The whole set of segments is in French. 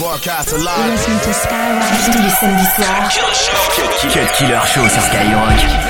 Broadcast You're alive. listening to Skyrock tous les samedis soirs. Cut Killer Show sur Skyrock.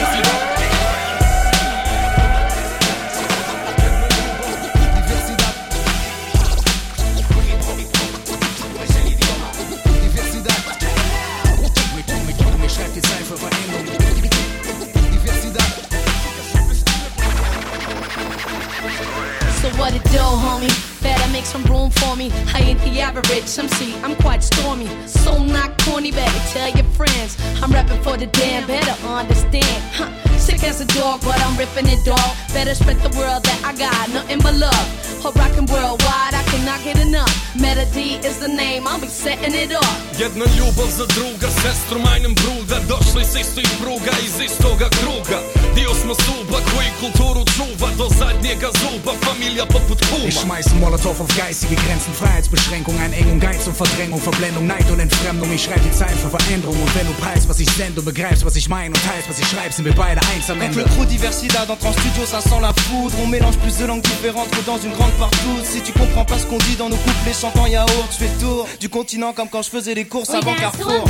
Average MC, I'm quite stormy. So not corny, better tell your friends. I'm rapping for the damn, better understand. Huh. Sick as a dog, but I'm ripping it dog. Better spread the world that I got nothing but love. Hope rockin' worldwide, I cannot get enough. Melody is the name, I'll be setting it off. Jedna ljubav za druga, sestru majnem bruda Došli s istih pruga, iz istoga kruga Dio smo suba koji kulturu čuva? Do zadnjega zuba, familija poput kuma Ich schmeiß Molotow auf geistige Grenzen, Freiheitsbeschränkung, Einengung, Geiz und Verdrängung, Verblendung, Neid und Entfremdung. Ich schreib die Zeilen für Veränderung und wenn du preist, was ich sende und begreifst, was ich meine und teilst, was ich schreib, sind wir beide eins am Ende. le crew diversidad entre en studio, ça sent la foudre. On mélange plus de langues différentes que dans une grande partouze. Si tu comprends pas ce qu'on dit dans nos couplets chantants yaourt, je fais tour du continent comme quand je faisais les courses avant Carrefour.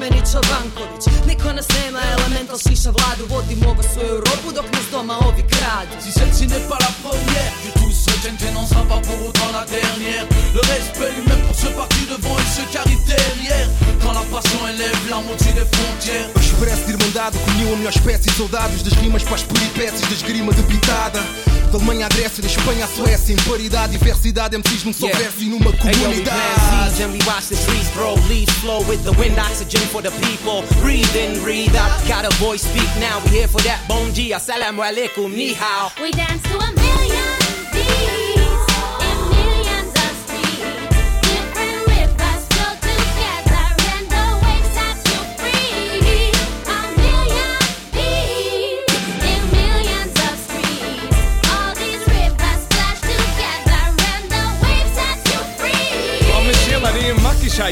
Adlešić, Bogmeni, Čobanković Niko nas nema, elemental šiša vladu Vodi mogo svoju Europu dok nas doma ovi kradu Si celle-ci n'est pas la première, tout n'en sera pas pour autant la dernière. Le respect lui-même pour ce parti devant et ce qui derrière. Quand la passion élève l'âme au-dessus des frontières. Expresso de irmandade que uniu a melhor espécie de soldados Das rimas para as peripécias da esgrima debitada Da Alemanha à Grécia, da Espanha à Suécia Imparidade, diversidade, MCs num só Yeah. verso e numa Hey, yo, we comunidade and we watch the trees grow. Leaves flow with the wind, oxygen for the people. Breathe in, breathe out. Got a voice, speak now. We here for that. Bon dia, assalamu alaikum, ni hao. We dance to a million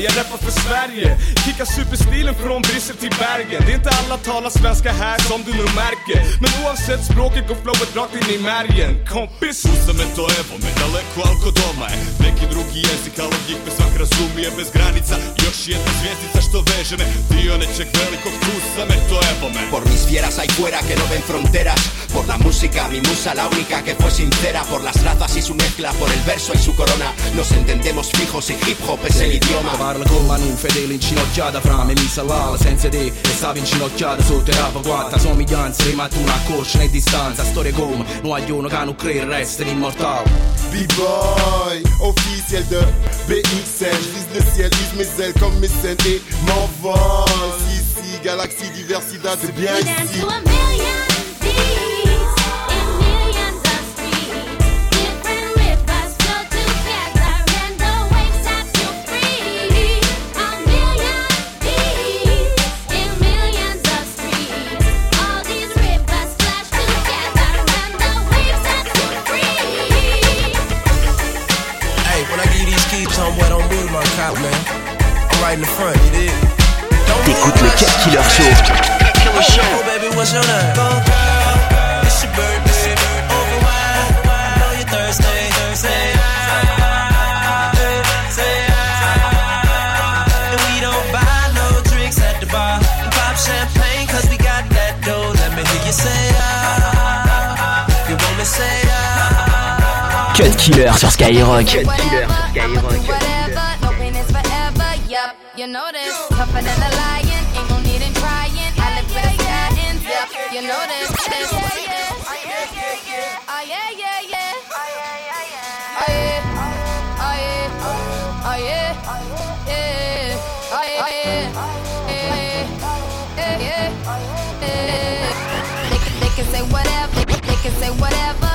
jag rappar för Sverige Kickar superstilen från Bryssel till Bergen Det är inte alla talar svenska här som du nog märker Men oavsett språket går flowet rakt in i märgen Kompis! Usam je to evo me, daleko alko doma je Neki drugi jezik, ali njih me svak razumije bez granica Još jedna zvijezdica što veže me Dio nečeg velikog tu sam, eto evo me Por mis fieras ahí fuera que no ven fronteras. Por la música, mi musa, la única que fue sincera. Por las razas y su mezcla, por el verso y su corona. Nos entendemos fijos y hip hop es el idioma. Parla con Manu, fedele inginocchiata fra me, mi salvava senza te E stavi inginocchiata sotto rapa quattro somiglianze Rimatti una corsa e distanza, storie come Non agliono che non crede, resta immortale B-boy, officiel de BXL. Vise le ciel, vise mes ailes comme mes scènes et m'envole. Si, si, galaxie, diversité, c'est bien ici. Killer sur Skyrock. Cut Killer sur Skyrock. Whatever, no pain is forever. Yup, you know this. Tougher than a lion, ain't no need in trying. I live with a sky and yup, you know this. this. Oh yeah, yeah, yeah. Oh yeah, oh yeah, oh yeah, oh, yeah. Oh yeah, yeah, yeah, yeah, yeah. They can, they can say whatever, they can say whatever.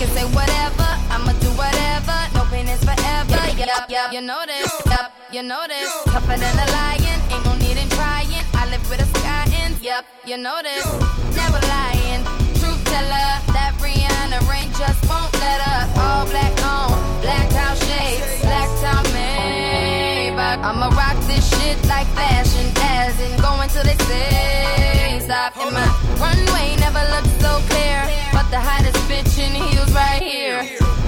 Can say whatever. I'ma do whatever. No pain is forever. Yup, yup, you know this. Yup, you know this. Tougher than a lion, ain't no need in trying. I live with a sky and Yep, you know this. Never lying. Truth teller. That Rihanna rain just won't let up. All black on, black out shades, black out Maybach. I'ma rock this shit like fashion, as in going till they say stop. And my runway never looked so clear, the hottest bitch in heels right here.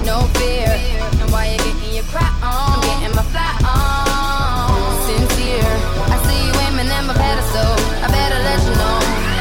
No fear. And while you're getting your cry on, I'm getting my fly on. Sincere. I see you aiming at my pedestal. I better let you know.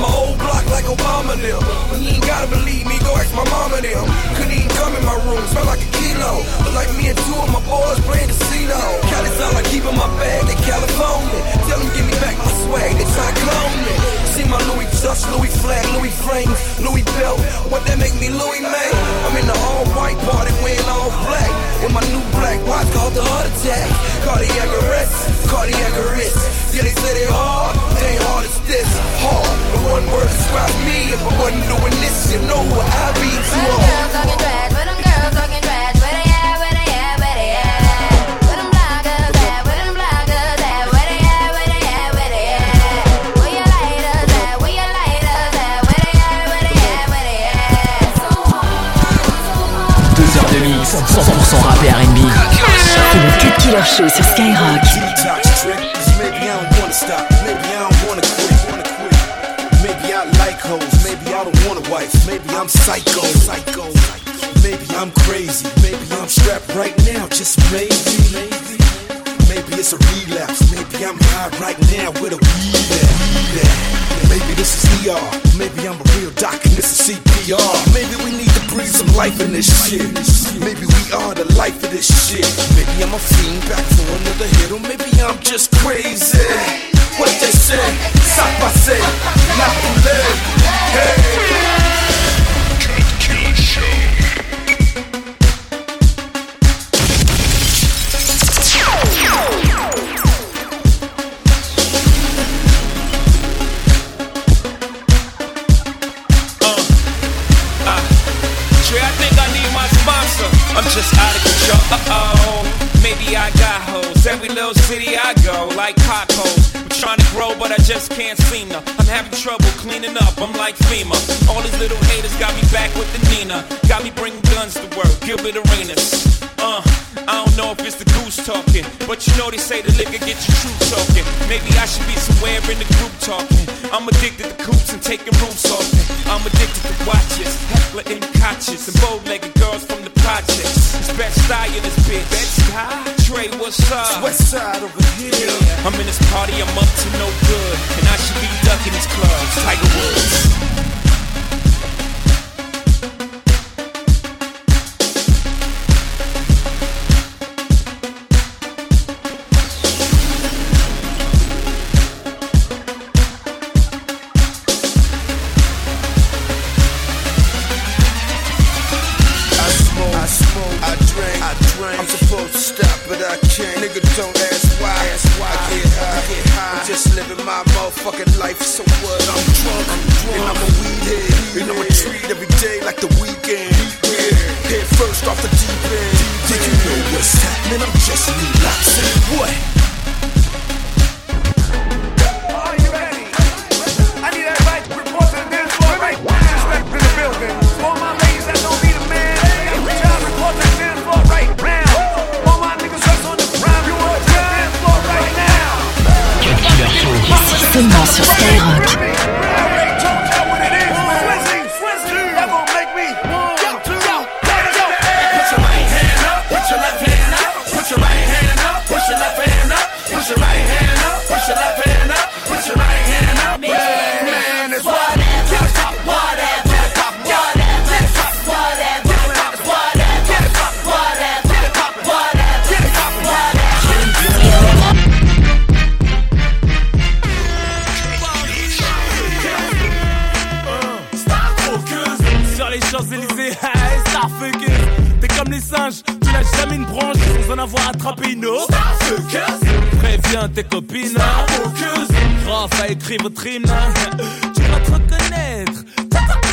My whole block like Obama them. You ain't gotta believe me, go ask my mama them. Couldn't even come in my room, smell like a kilo. Look like me and two of my boys playing casino. Cali's all I keep in my bag, they California. Tell them give me back my swag, they try to clone me. See my Louis Dutch, Louis flag, Louis frames, Louis belt. What that make me Louis May? I'm in the all white party wearing all black. In my new black watch called the heart attack. Cardiac arrest, cardiac arrest. Yeah, they say they hard, they ain't hard as this. Hard, the one word describes me. If I wasn't doing this, you know what I'd be. 100% rap et R&B. C'est le Cut Killer Show sur Skyrock. Detox trick, 'cause maybe I don't wanna stop, maybe I don't wanna quit. Maybe I like hoes, maybe I don't want a wife, maybe I'm psycho, psycho. Maybe I'm crazy, maybe I'm strapped right now, just maybe, maybe. Maybe it's a relapse, maybe I'm high right now with a weed at, weed. Maybe this is ER, maybe I'm a real doc and this is CPR. Maybe we need to breathe some life in this shit. Maybe we are the life of this shit. Maybe I'm a fiend back for another hit, or maybe I'm just crazy. What they say, stop I say, late. Hey. like cockholes. We're trying grow, but I just can't seem to. I'm having trouble cleaning up. I'm like FEMA. All these little haters got me back with the Nina. Got me bringing guns to work. Gilbert Arenas. Uh, I don't know if it's the goose talking, but you know they say the liquor get you true talking. Maybe I should be somewhere in the group talking. I'm addicted to coops and taking rooms off. I'm addicted to watches, heckler and couches, and bow-legged girls from the projects. It's best style in this bitch. Best? Trey, what's up? West side over here. I'm in this party, I'm up to no good, and I should be ducking these clubs. Tiger Woods. Happening? I'm just relaxing. What? Starfuckers T'es comme les singes, tu n'as jamais une branche sans en avoir attrapé une autre. Starfuckers. Préviens tes copines Starfuckers. Prof a écrit votre hymne Tu vas te reconnaître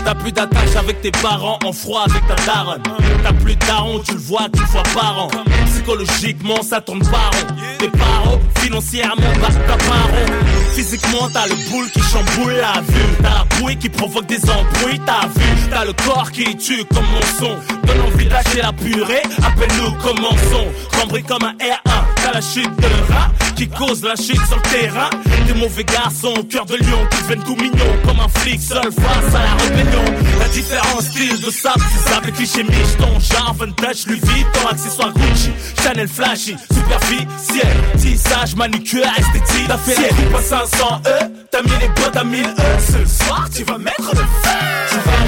T'as plus d'attache avec tes parents, en froid avec ta daronne. T'as plus de daron, tu le vois qu'une fois par an. Psychologiquement, ça tourne par rond. Tes parents, financièrement, bah, t'as pas rond. Physiquement, t'as le boule qui chamboule la vue. T'as la bouille qui provoque des embrouilles, t'as vu. T'as le corps qui tue comme mon son. Donne envie de la purée, appelle-nous commençons. Cambré comme un R1, la chute de rat qui cause la chute sur le terrain. Des mauvais garçons, cœur de lion qui deviennent tout mignons comme un flic seul face à la rébellion. La différence style de sable, c'est sable, cliché micheton, genre vintage, Louis Vuitton, accessoire Gucci, Chanel flashy, superficiel, tissage, manucure, esthétique. T'as fait à 500 E, t'as mis les bottes à 1000 E. Ce soir, tu vas mettre le feu.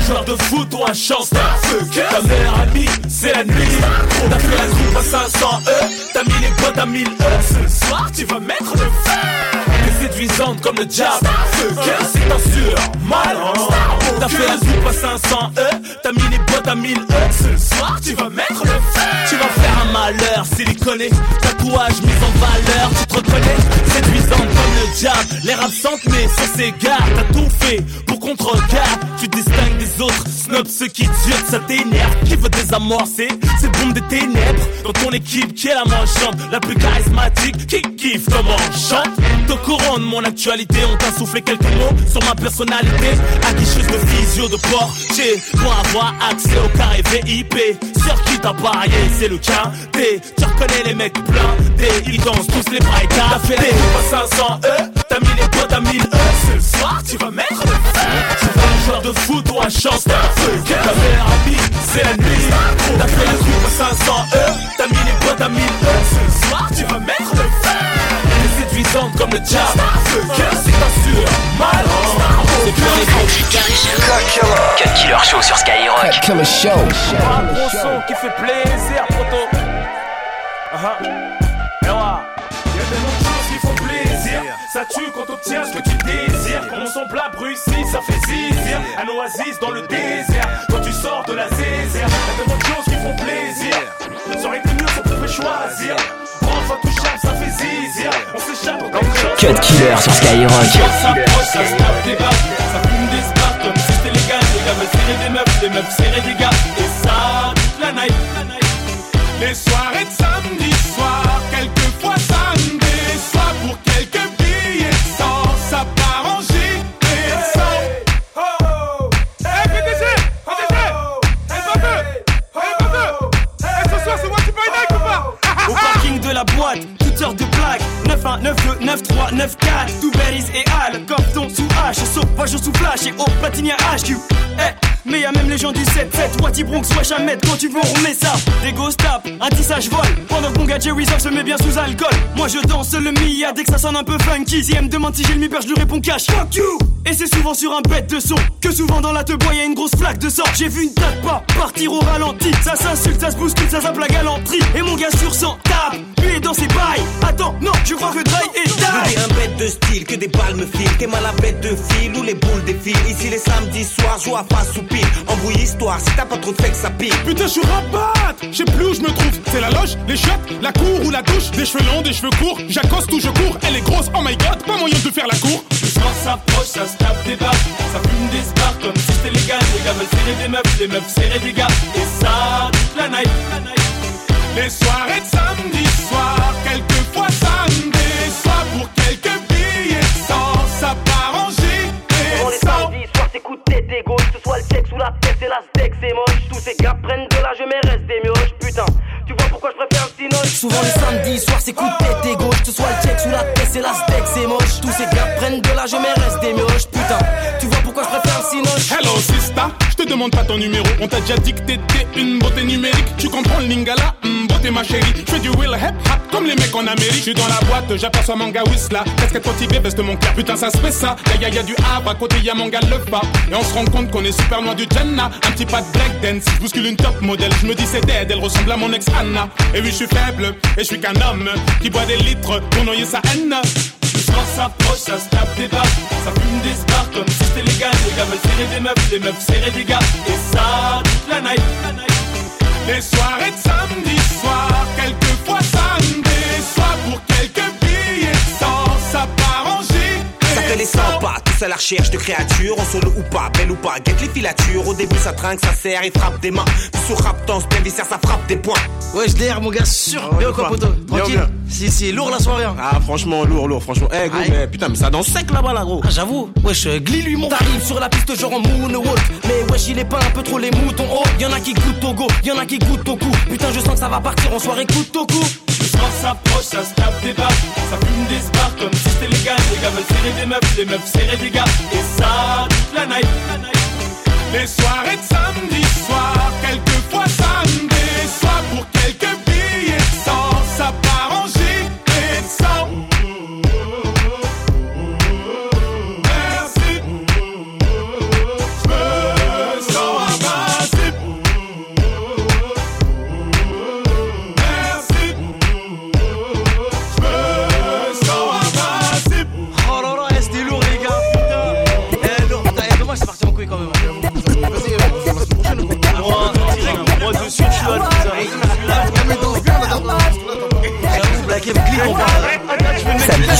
Joueur de foot ou un chanteur. Ta meilleure amie, c'est la nuit. T'as fait la coupe à 500 E, t'as mis les bottes à 1000 E. Ce soir, tu vas mettre le feu. T'es séduisante comme le diable. C'est sûr, malin. T'as fait la coupe à 500 E, à 1000. Ce soir, tu vas mettre le feu. Tu vas faire un malheur, siliconé. Tatouage mis en valeur, tu te reconnais. Séduisante comme le diable. L'air absente, mais sur ses. T'as tout fait pour qu'on te regarde. Tu distingues des autres. Snob ceux qui durent, ça t'énerve. Qui veut désamorcer C'est boom des ténèbres? Dans ton équipe, qui est la manchante La plus charismatique, qui kiffe comment on chante? T'es courant de mon actualité, on t'a soufflé quelques mots sur ma personnalité. Aguicheuse de physio, de portier. Pour avoir accès au carré VIP. Sur qui t'as parié, c'est le. T, tu reconnais les mecs blindés. Ils dansent tous les bras et T'as fait les coups à 500 E, t'as mis les bottes à 1000 E. Killer Show. Un gros son qui fait plaisir, poto. Uh-huh. Eh ouais. Y'a tellement de choses qui font plaisir. Ça tue quand t'obtiens ce que tu désires. Quand mon plat bruit-ci, ça fait zizir. Un oasis dans le désert. Quand tu sors de la zézère. Y'a tellement de choses qui font plaisir. Ça aurait été mieux si on pouvait choisir. Enfin touchable, ça fait zizir. On s'échappe. Cut Killer sur Skyrock. Ça s'approche, ça se tape des barres, ça fume des veulent serrer des meufs, les meufs serrer des gars. Et ça, toute la night. Les soirées de samedi soir, quelquefois ça me déçoit pour quelques billets de sang. Ça part en soir Au parking de la boîte, toutes heures de blagues 9-1, 9-2, 9-3, 9-4 Tout berries et Al, Compton sous H. Sauvage sous flash et au platinia HQ Eh, mais du 7-7 Wati Bronx, à mettre quand tu veux on remet ça Des ghost tap, un tissage vol Pendant que mon gars Jerry Zog se met bien sous alcool Moi je danse le Mia dès que ça sonne un peu funky Si elle me demande si j'ai le mi-père je lui réponds cash Fuck you Et c'est souvent sur un bête de son Que souvent dans la te bois y'a une grosse flaque de sang J'ai vu une tape pas partir au ralenti Ça s'insulte, ça se bouscule, ça zappe la galanterie Et mon gars sur 100 tape Lui est dans ses bails. Attends, non, je crois que Dry est die. un bête de style, que des balles me filent. T'es mal à bête de fil ou les boules défilent. Ici les samedis soirs, joue à face ou pile. Embrouille histoire, si t'as pas trop de que ça pile. Putain, je suis rabat Je sais plus où je me trouve. C'est la loge, les chiottes, la cour ou la douche. Des cheveux longs, des cheveux courts. J'accoste ou je cours. Elle est grosse, oh my god, pas moyen de faire la cour. Le soir s'approche, ça se tape des barres, ça fume des spars comme si c'était légal. Les gars veulent serrer des meufs, les meufs serrer des gars. Et ça, toute la night. Les soirées de samedi soir, quelquefois ça me déçoit. Pour quelques billets de sang, ça part en Pendant les samedis soirs, c'est coup de tête égo. Que ce soit le sexe ou la tête, c'est la c'est moche. Tous ces gars prennent de l'âge, mais restent des mioches. Putain, tu vois pourquoi je préfère le Souvent les samedis soirs, c'est coup de tête et gauche. Que ce soit le check sous la tête, c'est la steak, c'est moche. Tous ces gars prennent de l'âge, mais restent des mioches. Putain, pas ton numéro. On t'a déjà dit que t'étais une beauté numérique. Tu comprends le lingala, hmm, beauté ma chérie. Je fais du will hip hop comme les mecs en Amérique. Je suis dans la boîte, j'aperçois mon gars Whistla. Casquette motivée, veste mon cœur. Putain, ça se fait ça. Y'a y, y a du Havre, à côté y a mon gars le pas. Et on se rend compte qu'on est super loin du Jenna. Un petit pas de breakdance, je bouscule une top modèle. Je me dis c'est dead, elle ressemble à mon ex Anna. Et oui, je suis faible, et je suis qu'un homme qui boit des litres pour noyer sa haine. Soir s'approche, ça se tape des barres, ça fume des spars comme si c'était légal. Les gars veulent serrer des meufs, les meufs serrer des gars. Et ça, toute la night. Les soirées de samedi soir, quelquefois ça me déçoit. Pour quelques billets de sang, ça part les 100 pas, tous à la recherche de créatures, en solo ou pas, belle ou pas, guette les filatures. Au début ça trinque, ça serre, il frappe des mains. Puis sur Raptance, bien viscère, ça frappe des points. Ouais, je l'air, mon gars, sûr. bien ou quoi, poteau Tranquille. Si, si, lourd la soirée. hein. Ah, franchement, lourd, lourd, franchement. Eh, gros, Aïe. mais putain, mais ça danse sec là-bas, là, gros. Ah, j'avoue, wesh, euh, glis lui mon. T'arrives sur la piste genre en moonwalk Mais wesh il est pas un peu trop les moutons Oh y'en a qui goûtent au go, y'en a qui goûtent au cou Putain je sens que ça va partir en soirée coup au cou Soir s'approche, ça se tape des barres, ça fume des spars comme si c'était légal. Les gars veulent serrer des meufs, les meufs serrer des gars. Et ça, toute la night. Les soirées de samedi soir,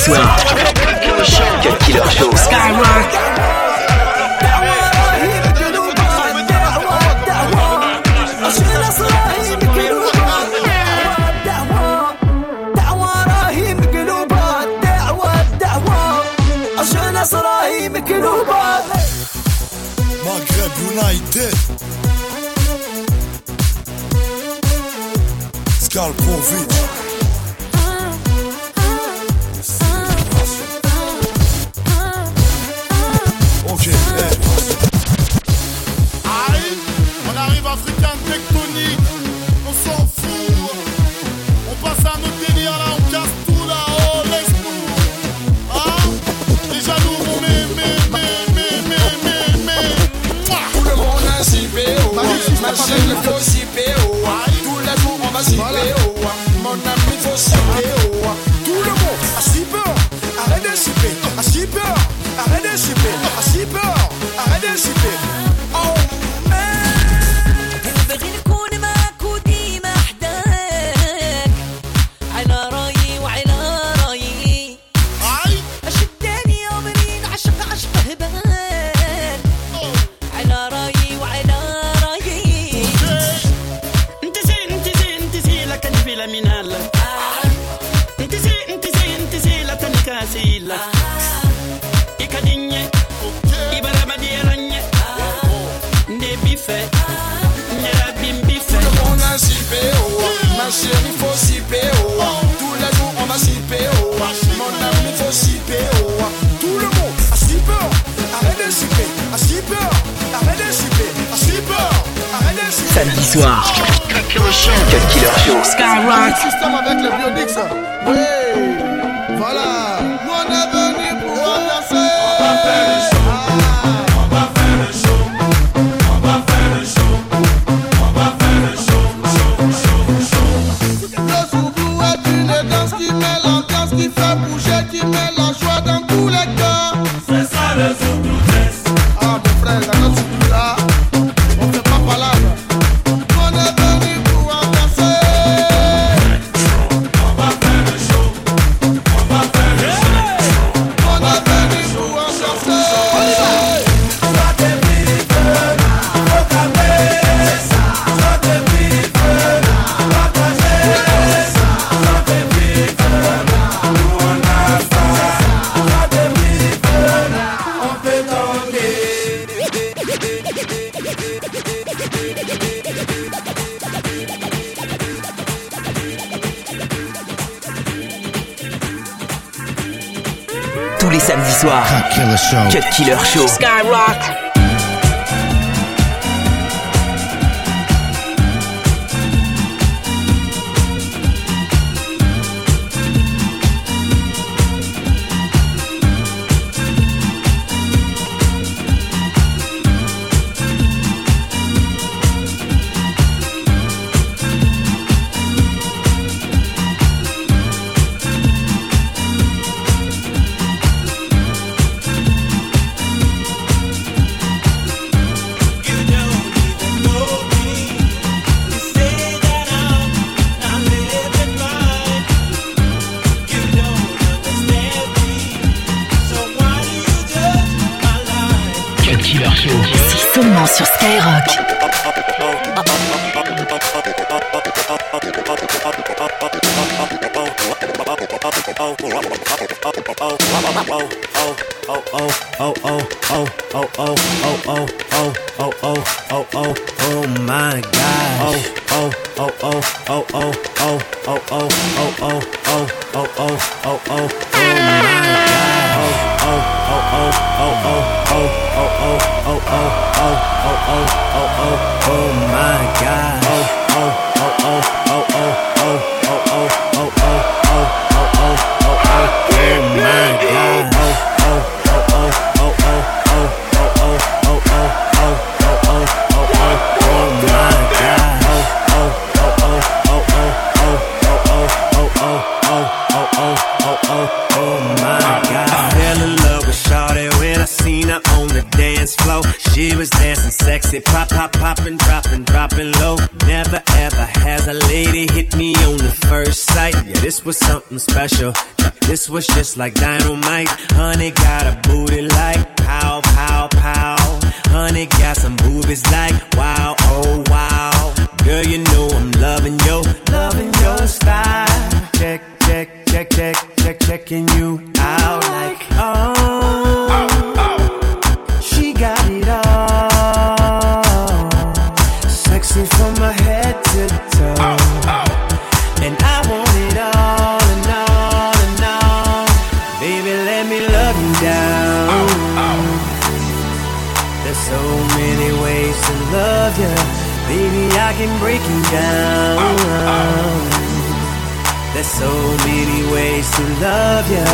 soir. Cut Killer Show. Maghreb United Skalpovic bouger, tu mets Killer Show. My god. Oh, oh, oh, oh, oh, oh, oh, oh, oh, oh, oh, oh, oh, oh, oh, oh, oh, my god. Oh, oh, oh, oh, oh, oh, oh, oh, oh, oh, oh, oh, oh, oh, oh, oh, my god. Oh, oh, oh, oh, oh, oh, oh, oh, oh, oh, oh, oh, oh, oh, oh, oh, my god. Was just like dynamite. Honey got a booty like pow, pow, pow. Honey got some boobies like wow, oh wow. Girl, you know I'm loving yo, loving your style. Check, check, check, check, check, checking you out like oh. So many ways to love you.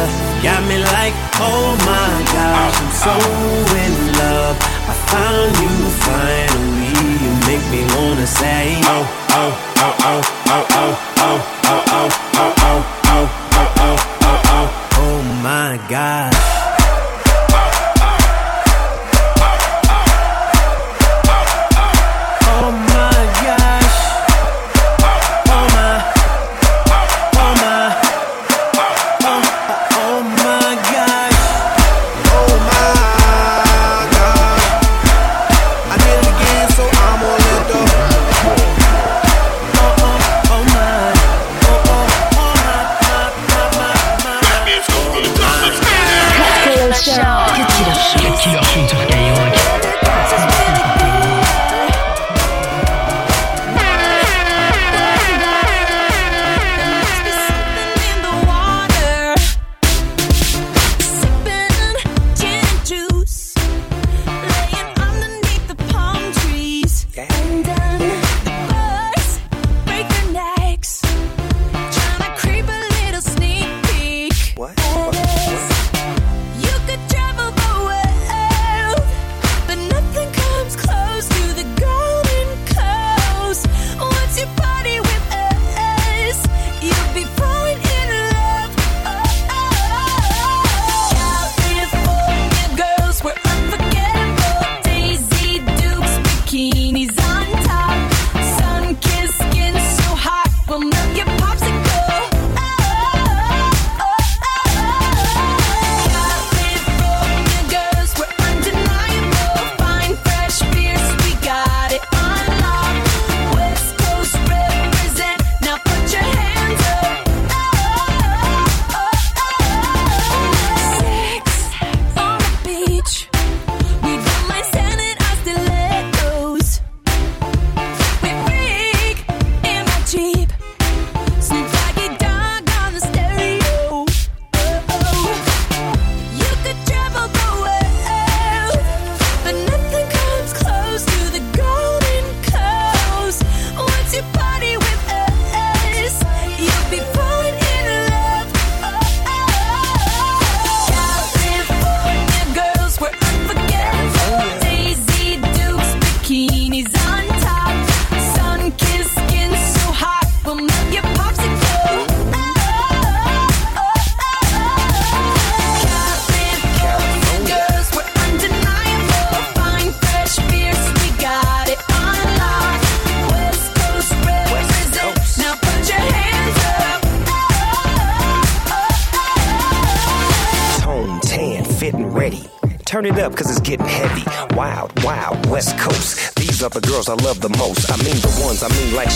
Got me like, oh my gosh, I'm so in love. I found you finally. You make me wanna say, oh, oh, oh, oh, oh, oh, oh, oh, oh, oh, oh, oh, oh, oh, oh, oh, oh my gosh.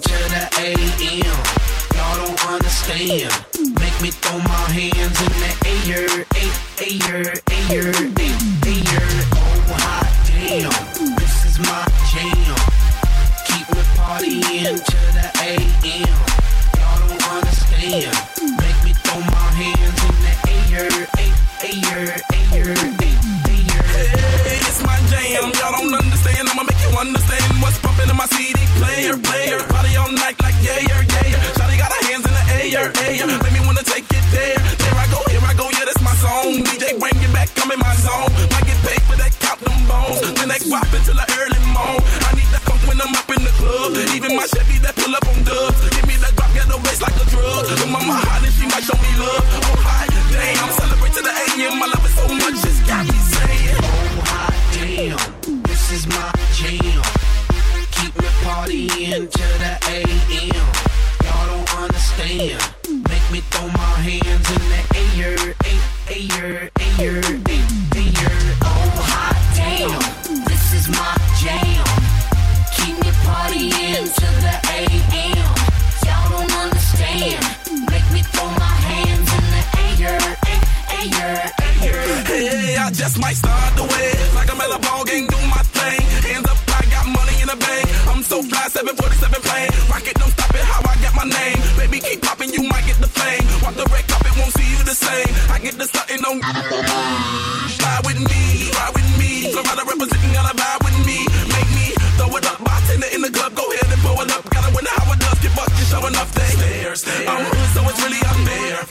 to that Then until the early morn. I need that funk when I'm up in the club. Even my Chevy that pull up on dubs. Give me that drop, get the bass like a drug. The mama hot and she might show me love. Hey, I just might start the way. Like I'm at a ball game, do my thing. Hands up, I got money in the bank. I'm so fly, 747 plane. Rocket, don't stop it, how I get my name. Baby, keep popping, you might get the fame. Walk the red carpet, won't see you the same. I get the starting on. Ride with me, ride with me. Florida representing, gotta vibe with me. Make me throw it up, bartender in the club, go ahead and blow it up. Gotta win how it does, get busted, show enough they. I'm um, hood, so it's really unfair. Look